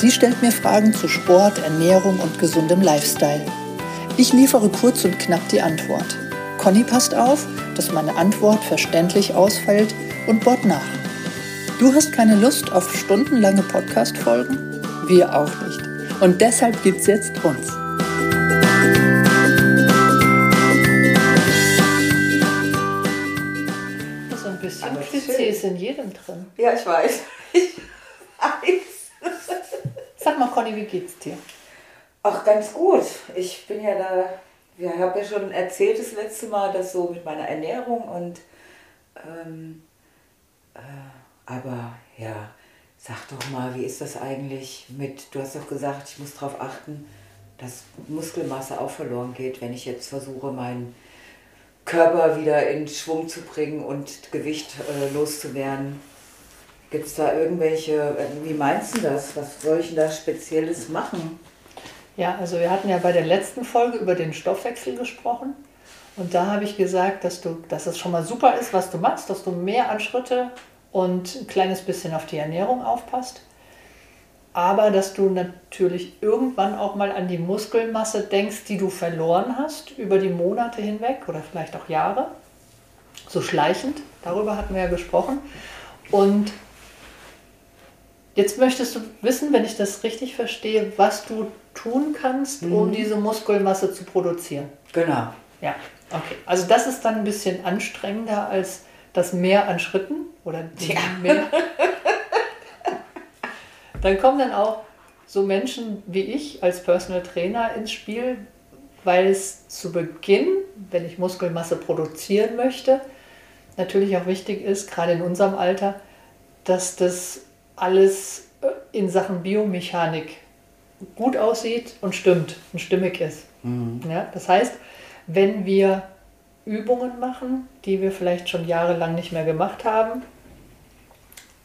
Sie stellt mir Fragen zu Sport, Ernährung und gesundem Lifestyle. Ich liefere kurz und knapp die Antwort. Conny passt auf, dass meine Antwort verständlich ausfällt und bohrt nach. Du hast keine Lust auf stundenlange Podcast-Folgen? Wir auch nicht. Und deshalb gibt's jetzt uns. So ein bisschen Pizza ist in jedem drin. Ja, ich weiß. Sag mal, Conny, wie geht's dir? Ach, ganz gut. Ich bin ja da, ich habe ja schon erzählt das letzte Mal, dass so mit meiner Ernährung und, ähm, äh, aber ja, sag doch mal, wie ist das eigentlich mit, du hast doch gesagt, ich muss darauf achten, dass Muskelmasse auch verloren geht, wenn ich jetzt versuche, meinen Körper wieder in Schwung zu bringen und Gewicht äh, loszuwerden. Gibt es da irgendwelche, äh, wie meinst du das? Was soll ich denn da Spezielles machen? Ja, also wir hatten ja bei der letzten Folge über den Stoffwechsel gesprochen. Und da habe ich gesagt, dass, du, dass es schon mal super ist, was du machst, dass du mehr an Schritte und ein kleines bisschen auf die Ernährung aufpasst. Aber dass du natürlich irgendwann auch mal an die Muskelmasse denkst, die du verloren hast über die Monate hinweg oder vielleicht auch Jahre. So schleichend, darüber hatten wir ja gesprochen. Und jetzt möchtest du wissen, wenn ich das richtig verstehe, was du tun kannst, um Mhm. diese Muskelmasse zu produzieren. Genau. Ja, okay. Also das ist dann ein bisschen anstrengender als das Mehr an Schritten oder die Ja. mehr. Dann kommen dann auch so Menschen wie ich als Personal Trainer ins Spiel, weil es zu Beginn, wenn ich Muskelmasse produzieren möchte, natürlich auch wichtig ist, gerade in unserem Alter, dass das alles äh, in Sachen Biomechanik gut aussieht und stimmt und stimmig ist. Ja, das heißt, wenn wir Übungen machen, die wir vielleicht schon jahrelang nicht mehr gemacht haben,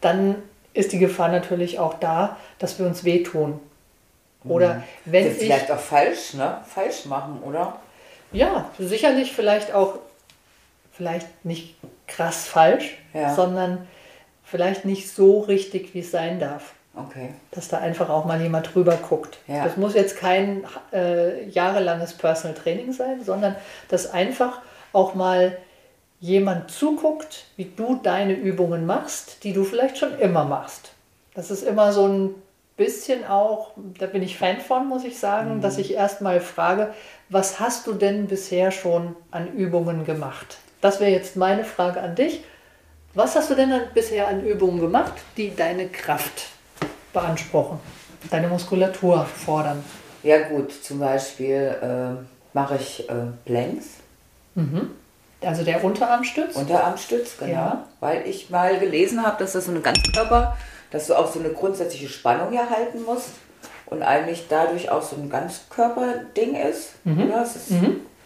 dann ist die Gefahr natürlich auch da, dass wir uns wehtun. Oder wenn das ich, vielleicht auch falsch, ne? Falsch machen, oder? ja, sicherlich vielleicht auch, vielleicht nicht krass falsch, Ja. sondern vielleicht nicht so richtig, wie es sein darf. Okay. dass da einfach auch mal jemand drüber guckt. Ja. Das muss jetzt kein äh, jahrelanges Personal Training sein, sondern dass einfach auch mal jemand zuguckt, wie du deine Übungen machst, die du vielleicht schon immer machst. Das ist immer so ein bisschen auch, da bin ich Fan von, muss ich sagen, dass ich erstmal frage, was hast du denn bisher schon an Übungen gemacht? Das wäre jetzt meine Frage an dich. Was hast du denn dann bisher an Übungen gemacht, die deine Kraft beanspruchen, deine Muskulatur fordern? Ja gut, zum Beispiel äh, mache ich äh, Planks, Also der Unterarmstütz? Unterarmstütz, genau. Ja. Weil ich mal gelesen habe, dass das so eine Ganzkörper, dass du auch so eine grundsätzliche Spannung erhalten musst und eigentlich dadurch auch so ein Ganzkörperding ist. Ja, das ist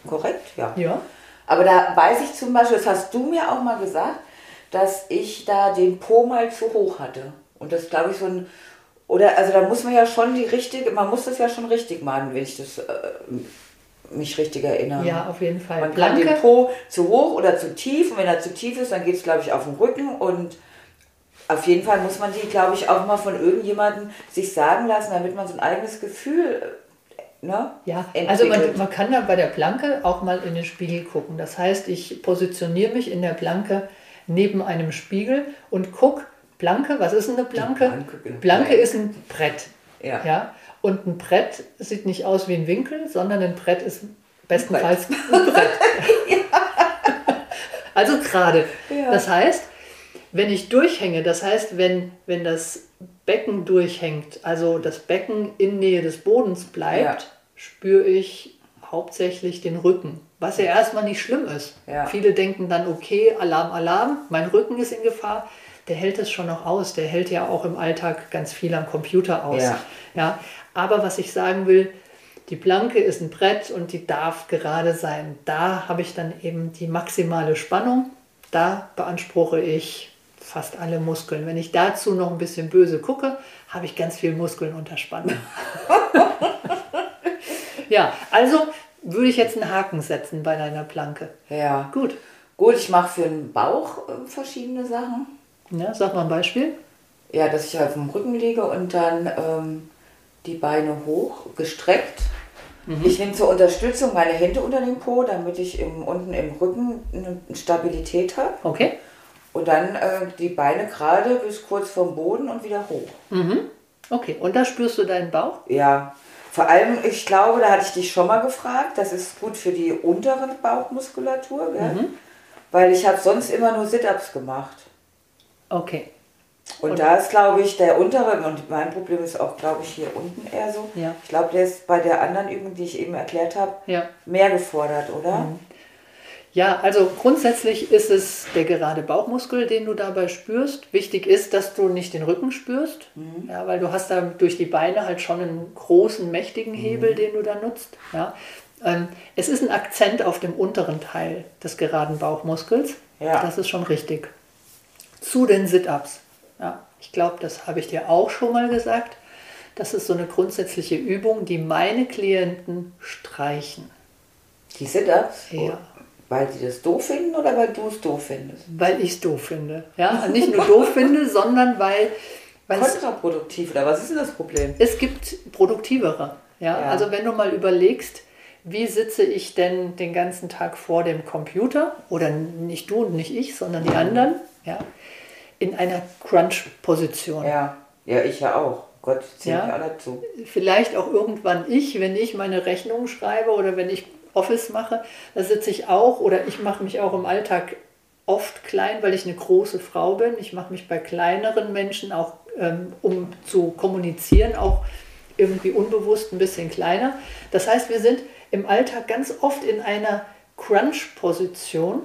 korrekt, ja. ja. Aber da weiß ich zum Beispiel, das hast du mir auch mal gesagt, dass ich da den Po mal zu hoch hatte. Und das glaube ich so ein, oder also da muss man ja schon die richtige, man muss das ja schon richtig machen, wenn ich das äh, mich richtig erinnere. Ja, auf jeden Fall. Man kann den Po zu hoch oder zu tief und wenn er zu tief ist, dann geht es glaube ich auf den Rücken und auf jeden Fall muss man die, glaube ich, auch mal von irgendjemandem sich sagen lassen, damit man so ein eigenes Gefühl, äh, ne? Ja, also man, man kann da bei der Planke auch mal in den Spiegel gucken. Das heißt, ich positioniere mich in der Planke neben einem Spiegel und gucke, Planke, was ist denn eine Planke? Planke, genau. Planke ist ein Brett. Ja. ja. Und ein Brett sieht nicht aus wie ein Winkel, sondern ein Brett ist bestenfalls ein Brett. Also gerade. Ja. Das heißt, wenn ich durchhänge, das heißt, wenn, wenn das Becken durchhängt, also das Becken in Nähe des Bodens bleibt, spüre ich hauptsächlich den Rücken. Was ja erstmal nicht schlimm ist. Ja. Viele denken dann, okay, Alarm, Alarm, mein Rücken ist in Gefahr. Der hält es schon noch aus. Der hält ja auch im Alltag ganz viel am Computer aus. Ja. Ja, aber was ich sagen will, die Planke ist ein Brett und die darf gerade sein. Da habe ich dann eben die maximale Spannung. Da beanspruche ich fast alle Muskeln. Wenn ich dazu noch ein bisschen böse gucke, habe ich ganz viel Muskeln unter Spannung. ja, also würde ich jetzt einen Haken setzen bei deiner Planke. Ja. Gut. Gut, ich mache für den Bauch äh, verschiedene Sachen. Ja, sag mal ein Beispiel. Ja, dass ich auf dem Rücken liege und dann ähm, die Beine hoch, gestreckt. Mhm. Ich nehme zur Unterstützung meine Hände unter dem Po, damit ich im, unten im Rücken eine Stabilität habe. Okay. Und dann äh, die Beine gerade bis kurz vom Boden und wieder hoch. Mhm. Okay, und da spürst du deinen Bauch? Ja. Vor allem, ich glaube, da hatte ich dich schon mal gefragt, das ist gut für die unteren Bauchmuskulatur, mhm. weil ich habe sonst immer nur Sit-Ups gemacht. Okay. Und, und, da ist, glaube ich, der untere, und mein Problem ist auch, glaube ich, hier unten eher so. Ja. Ich glaube, der ist bei der anderen Übung, die ich eben erklärt habe, ja. mehr gefordert, oder? Mhm. Ja, also grundsätzlich ist es der gerade Bauchmuskel, den du dabei spürst. Wichtig ist, dass du nicht den Rücken spürst, mhm. ja, weil du hast da durch die Beine halt schon einen großen, mächtigen Hebel, mhm. den du da nutzt. Ja. Ähm, es ist ein Akzent auf dem unteren Teil des geraden Bauchmuskels. Ja. Das ist schon richtig. Zu den Sit-Ups. Ja, ich glaube, das habe ich dir auch schon mal gesagt. Das ist so eine grundsätzliche Übung, die meine Klienten streichen. Die Sit-Ups? Ja. Weil die das doof finden oder weil du es doof findest? Weil ich es doof finde. Ja, nicht nur doof finde, sondern weil. weil Kontraproduktiv, oder was ist denn das Problem? Es gibt produktivere. Ja? ja? Also, wenn du mal überlegst, wie sitze ich denn den ganzen Tag vor dem Computer, oder nicht du und nicht ich, sondern die anderen, ja, in einer Crunch-Position. Ja. ja, ich ja auch. Gott, zählt ja, alle zu. Vielleicht auch irgendwann ich, wenn ich meine Rechnung schreibe oder wenn ich Office mache, da sitze ich auch oder ich mache mich auch im Alltag oft klein, weil ich eine große Frau bin. Ich mache mich bei kleineren Menschen auch, ähm, um zu kommunizieren, auch irgendwie unbewusst ein bisschen kleiner. Das heißt, wir sind im Alltag ganz oft in einer Crunch-Position,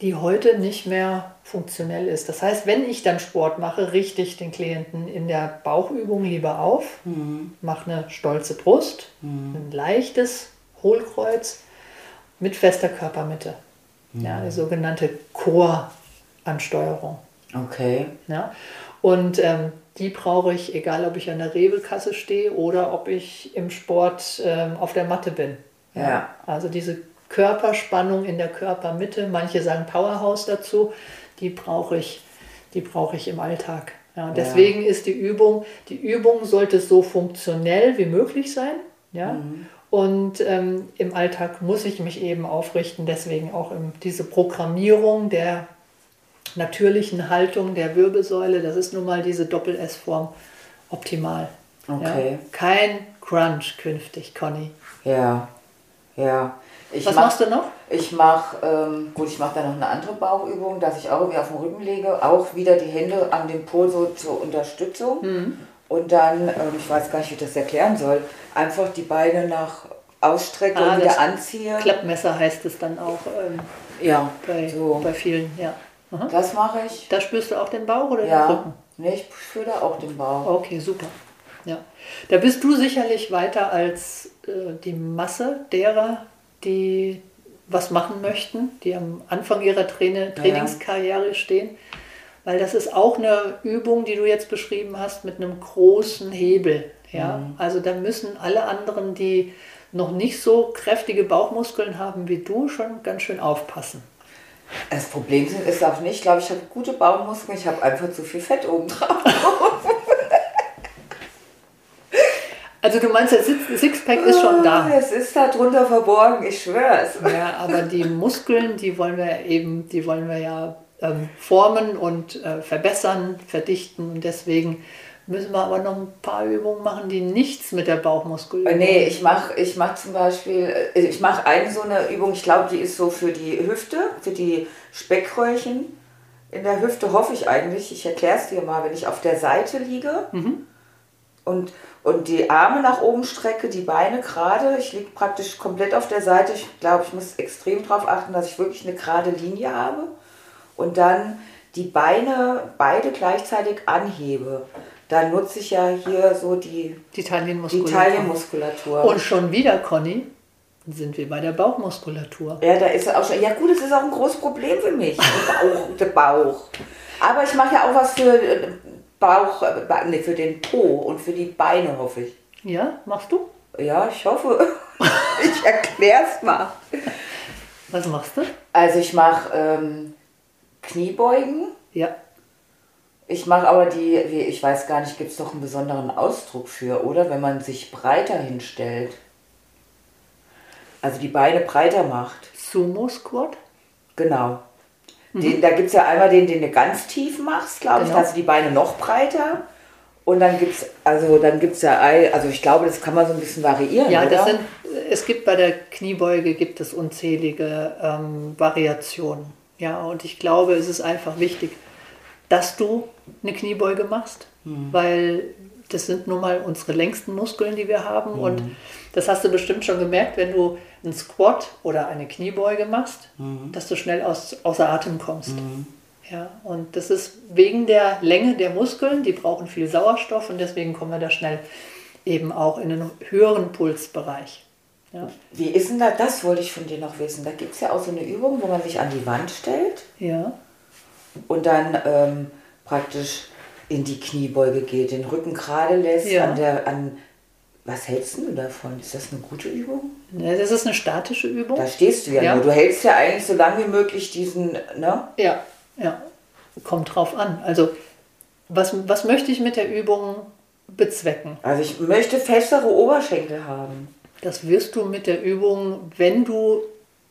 die heute nicht mehr funktionell ist. Das heißt, wenn ich dann Sport mache, richte ich den Klienten in der Bauchübung lieber auf, mhm. mache eine stolze Brust, mhm. ein leichtes Hohlkreuz mit fester Körpermitte. Mhm. Ja, die sogenannte Choransteuerung. Okay. Ja, und ähm, die brauche ich, egal ob ich an der Rewe-Kasse stehe oder ob ich im Sport ähm, auf der Matte bin. Ja. ja. Also diese Körperspannung in der Körpermitte, manche sagen Powerhouse dazu, die brauche ich, die brauche ich im Alltag. Ja, deswegen ja. ist die Übung, die Übung sollte so funktionell wie möglich sein. Ja? Mhm. Und ähm, im Alltag muss ich mich eben aufrichten, deswegen auch diese Programmierung der natürlichen Haltung der Wirbelsäule, das ist nun mal diese Doppel-S-Form optimal. Okay. Ja? Kein Crunch künftig, Conny. Ja, ja. Ich Was mach, machst du noch? Ich mache, ähm, gut, ich mache dann noch eine andere Bauchübung, dass ich auch irgendwie auf dem Rücken lege, auch wieder die Hände an dem Po so zur Unterstützung. Mhm. Und dann, ähm, ich weiß gar nicht, wie ich das erklären soll, einfach die Beine nach ausstrecke ah, und wieder anziehe. Klappmesser heißt es dann auch. Ähm, ja, bei, so. bei vielen, ja. Aha. Das mache ich. Da spürst du auch den Bauch oder ja. den Rücken? Nee, ich spüre da auch den Bauch. Okay, super. Ja. Da bist du sicherlich weiter als äh, die Masse derer, die was machen möchten, die am Anfang ihrer Traine, Trainingskarriere ja. stehen. Weil das ist auch eine Übung, die du jetzt beschrieben hast, mit einem großen Hebel. Ja? Mhm. Also da müssen alle anderen, die noch nicht so kräftige Bauchmuskeln haben wie du, schon ganz schön aufpassen. Das Problem ist auch nicht, glaube ich, habe gute Bauchmuskeln, ich habe einfach zu viel Fett oben drauf. Also du meinst, das Sixpack ist schon da. Ah, es ist da drunter verborgen, ich schwöre es. Ja, aber die Muskeln, die wollen wir eben, die wollen wir ja ähm, formen und äh, verbessern, verdichten. Und deswegen müssen wir aber noch ein paar Übungen machen, die nichts mit der Bauchmuskulatur. Äh, nee, ich mache ich mach zum Beispiel, äh, ich mache eine so eine Übung, ich glaube, die ist so für die Hüfte, für die Speckröllchen. In der Hüfte hoffe ich eigentlich, ich erkläre es dir mal, wenn ich auf der Seite liege mhm. und, und die Arme nach oben strecke, die Beine gerade, ich liege praktisch komplett auf der Seite. Ich glaube, ich muss extrem darauf achten, dass ich wirklich eine gerade Linie habe und dann die Beine beide gleichzeitig anhebe, dann nutze ich ja hier so die, Die. Taillenmuskulatur. Und schon wieder, Conny, sind wir bei der Bauchmuskulatur. Ja, da ist auch schon. Ja, gut, das ist auch ein großes Problem für mich. Der Bauch, der Bauch. Aber ich mache ja auch was für äh, Bauch, äh, nee, für den Po und für die Beine, hoffe ich. Ja, machst du? Ja, ich hoffe. ich erkläre es mal. Was machst du? Also, ich mache ähm, Kniebeugen. Ja. Ich mache aber die, wie, ich weiß gar nicht, gibt es doch einen besonderen Ausdruck für, oder? Wenn man sich breiter hinstellt. Also die Beine breiter macht. Sumo Squat. Genau. Den, da gibt es ja einmal den, den du ganz tief machst, glaube ich. Genau. Hast du die Beine noch breiter. Und dann gibt es, also dann gibt es ja, also ich glaube, das kann man so ein bisschen variieren, Ja, oder? das sind, es gibt bei der Kniebeuge gibt es unzählige ähm, Variationen. Ja, und ich glaube, es ist einfach wichtig, dass du eine Kniebeuge machst, weil das sind nun mal unsere längsten Muskeln, die wir haben. Und das hast du bestimmt schon gemerkt, wenn du einen Squat oder eine Kniebeuge machst, dass du schnell aus, außer Atem kommst. Ja, und das ist wegen der Länge der Muskeln, die brauchen viel Sauerstoff und deswegen kommen wir da schnell eben auch in einen höheren Pulsbereich. Ja, Wie ist denn da, das wollte ich von dir noch wissen. Da gibt es ja auch so eine Übung, wo man sich an die Wand stellt ja. Und dann ähm, praktisch in die Kniebeuge geht, den Rücken gerade lässt, Ja. an der, an, was hältst du davon? Ist das eine gute Übung? Ne, Das ist eine statische Übung. Da stehst du ja, Ja. nur. Du hältst ja eigentlich so lange wie möglich diesen, ne? Ja, ja. Kommt drauf an. Also, was, was möchte ich mit der Übung bezwecken? Also ich möchte festere Oberschenkel haben. Das wirst du mit der Übung, wenn du,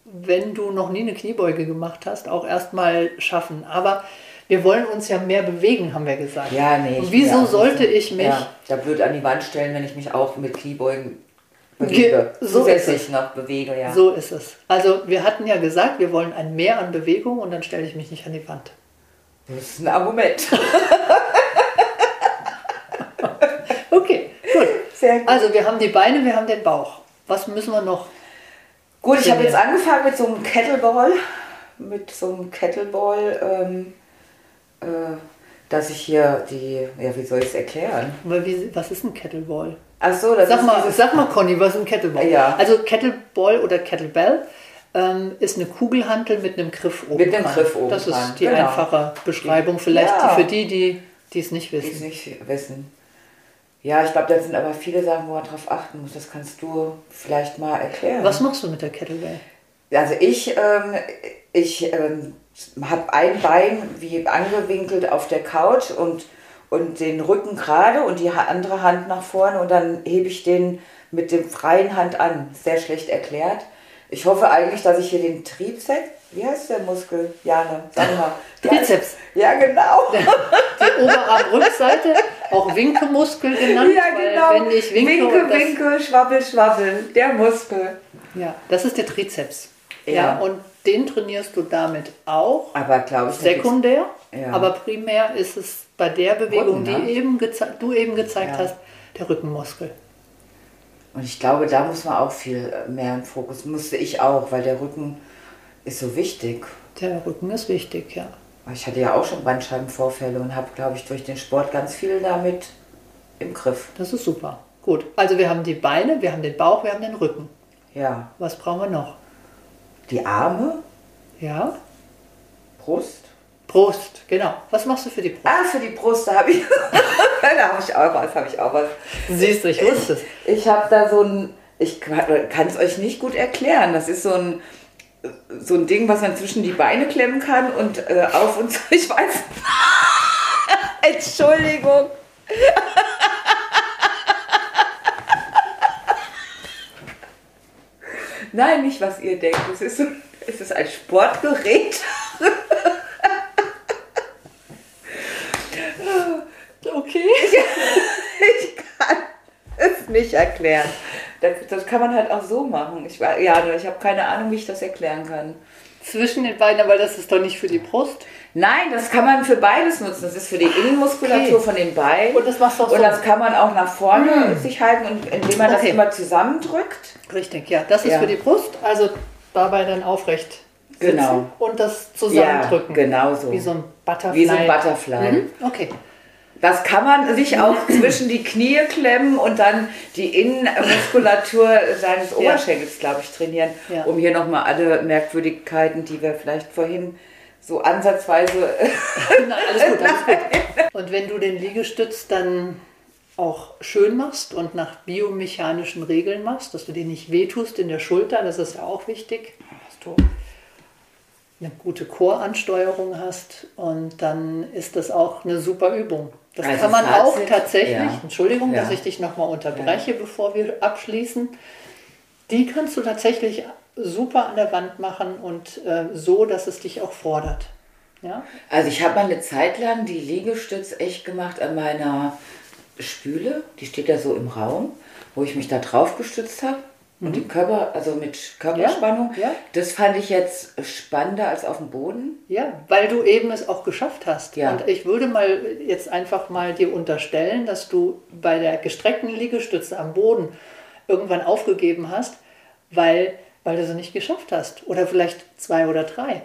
wenn du noch nie eine Kniebeuge gemacht hast, auch erstmal schaffen. Aber wir wollen uns ja mehr bewegen, haben wir gesagt. Ja, nee. Und wieso ja sollte ich mich Ja, da blöd an die Wand stellen, wenn ich mich auch mit Kniebeugen bewege. Ge- so Zusätzlich ist noch bewege, ja. So ist es. Also wir hatten ja gesagt, wir wollen ein Mehr an Bewegung und dann stelle ich mich nicht an die Wand. Das ist ein Argument. Okay, gut. Sehr gut. Also wir haben die Beine, wir haben den Bauch. Was müssen wir noch? Gut, ich habe jetzt angefangen mit so einem Kettleball. Mit so einem Kettleball, ähm, äh, dass ich hier die, ja, wie soll ich es erklären? Wie, was ist ein Kettleball? Ach so, das Sag ist mal, sag mal, Conny, was ist ein Kettleball? Ja. Also Kettleball oder Kettlebell ähm, ist eine Kugelhantel mit einem Griff oben Mit einem dran. Griff oben Das ist die genau. einfache Beschreibung, vielleicht Ja. für die, die die es nicht die es wissen. nicht wissen. Ja, ich glaube, da sind aber viele Sachen, wo man drauf achten muss. Das kannst du vielleicht mal erklären. Was machst du mit der Kettlebell? Also ich, ähm, ich ähm, habe ein Bein wie angewinkelt auf der Couch und, und den Rücken gerade und die andere Hand nach vorne und dann hebe ich den mit dem freien Hand an. Sehr schlecht erklärt. Ich hoffe eigentlich, dass ich hier den Trizeps, wie heißt der Muskel? Jane, sag mal. Trizeps. Ja, genau. Die Oberarmrückseite, auch Winkemuskel genannt, Ja, weil genau. wenn ich winke, winke, das, winke, schwabbel, schwabbel. Der Muskel. Ja, das ist der Trizeps. Ja. Ja. und den trainierst du damit auch Aber glaube ich, sekundär, Ja. aber primär ist es bei der Bewegung, Rücken, ne? die eben du eben gezeigt Ja. hast, der Rückenmuskel. Und ich glaube, da muss man auch viel mehr im Fokus. Musste ich auch, weil der Rücken ist so wichtig. Der Rücken ist wichtig, ja. Ich hatte ja auch schon Bandscheibenvorfälle und habe, glaube ich, durch den Sport ganz viel damit im Griff. Das ist super. Gut, also wir haben die Beine, wir haben den Bauch, wir haben den Rücken. Ja. Was brauchen wir noch? Die Arme, Ja, Brust. Brust, genau. Was machst du für die Brust? Ah, für die Brust, da habe ich, da habe ich auch was, habe ich auch was. Siehst du, ich wusste es. Ich habe da so ein, ich kann es euch nicht gut erklären. Das ist so ein, so ein Ding, was man zwischen die Beine klemmen kann und äh, auf und zu. Ich weiß. Entschuldigung. Nein, nicht was ihr denkt. Es ist, so, es ist ein Sportgerät. Okay. Ich kann es nicht erklären. Das, das kann man halt auch so machen. Ich, wa- ja, ich habe keine Ahnung, wie ich das erklären kann. Zwischen den Beinen, weil das ist doch nicht für die Brust. Nein, das kann man für beides nutzen. Das ist für die Innenmuskulatur Okay. von den Beinen. Und das machst du auch Und so. das kann man auch nach vorne sich halten, und indem man Okay. das immer zusammendrückt. Richtig, ja. Das ist Ja. für die Brust, also dabei dann aufrecht sitzen Genau. und das zusammendrücken. Ja, genau so. Wie so ein Butterfly. Wie so ein Butterfly. Mhm. Okay. Das kann man sich auch zwischen die Knie klemmen und dann die Innenmuskulatur seines Oberschenkels, glaube ich, trainieren, Ja. um hier nochmal alle Merkwürdigkeiten, die wir vielleicht vorhin so ansatzweise Nein, alles gut, alles gut. Und wenn du den Liegestütz dann auch schön machst und nach biomechanischen Regeln machst, dass du dir nicht wehtust in der Schulter, das ist ja auch wichtig, dass du eine gute Choransteuerung hast und dann ist das auch eine super Übung. Das Also kann man auch Fazit, tatsächlich, ja. Entschuldigung, Ja. dass ich dich nochmal unterbreche, bevor wir abschließen, die kannst du tatsächlich super an der Wand machen und äh, so, dass es dich auch fordert. Ja? Also ich habe mal eine Zeit lang die Liegestütz echt gemacht an meiner Spüle. Die steht ja so im Raum, wo ich mich da drauf gestützt habe. Und den Körper, also mit Körperspannung. Mhm. Ja, ja. Das fand ich jetzt spannender als auf dem Boden. Ja, weil du eben es auch geschafft hast. Ja. Und ich würde mal jetzt einfach mal dir unterstellen, dass du bei der gestreckten Liegestütze am Boden irgendwann aufgegeben hast, weil, weil du sie nicht geschafft hast. Oder vielleicht zwei oder drei.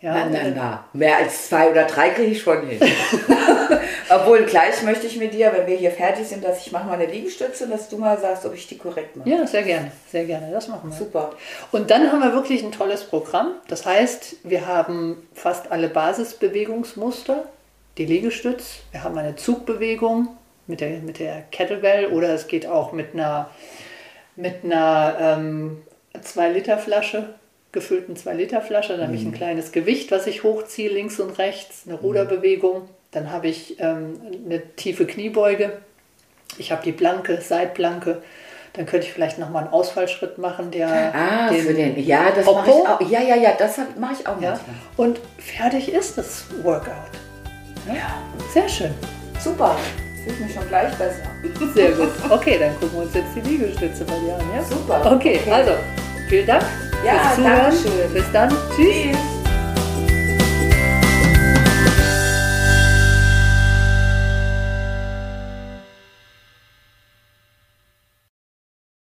Ja, Nein, nein, nein. Mehr als zwei oder drei kriege ich schon hin. Obwohl, gleich möchte ich mit dir, wenn wir hier fertig sind, dass ich mache mal eine Liegestütze und dass du mal sagst, ob ich die korrekt mache. Ja, sehr gerne, sehr gerne. Das machen wir. Super. Und dann haben wir wirklich ein tolles Programm. Das heißt, wir haben fast alle Basisbewegungsmuster, die Liegestütz, wir haben eine Zugbewegung mit der, mit der Kettlebell oder es geht auch mit einer, mit einer ähm, 2-Liter-Flasche, gefüllten 2-Liter-Flasche. Dann habe ich ein kleines Gewicht, was ich hochziehe, links und rechts, eine Ruderbewegung. Dann habe ich ähm, eine tiefe Kniebeuge. Ich habe die Planke, Seitplanke. Dann könnte ich vielleicht nochmal einen Ausfallschritt machen, der Ah, den für den. Ja, das mache ich auch. Ja, ja, ja, das mache ich auch ja, manchmal. und fertig ist das Workout. Ja. Sehr schön. Super. Fühle ich mich schon gleich besser. Sehr gut. Okay, dann gucken wir uns jetzt die Liegestütze bei dir an. Ja? Super. Okay, Okay. also vielen Dank Ja, fürs Zuhören. danke schön. Bis dann. Tschüss. Tschüss.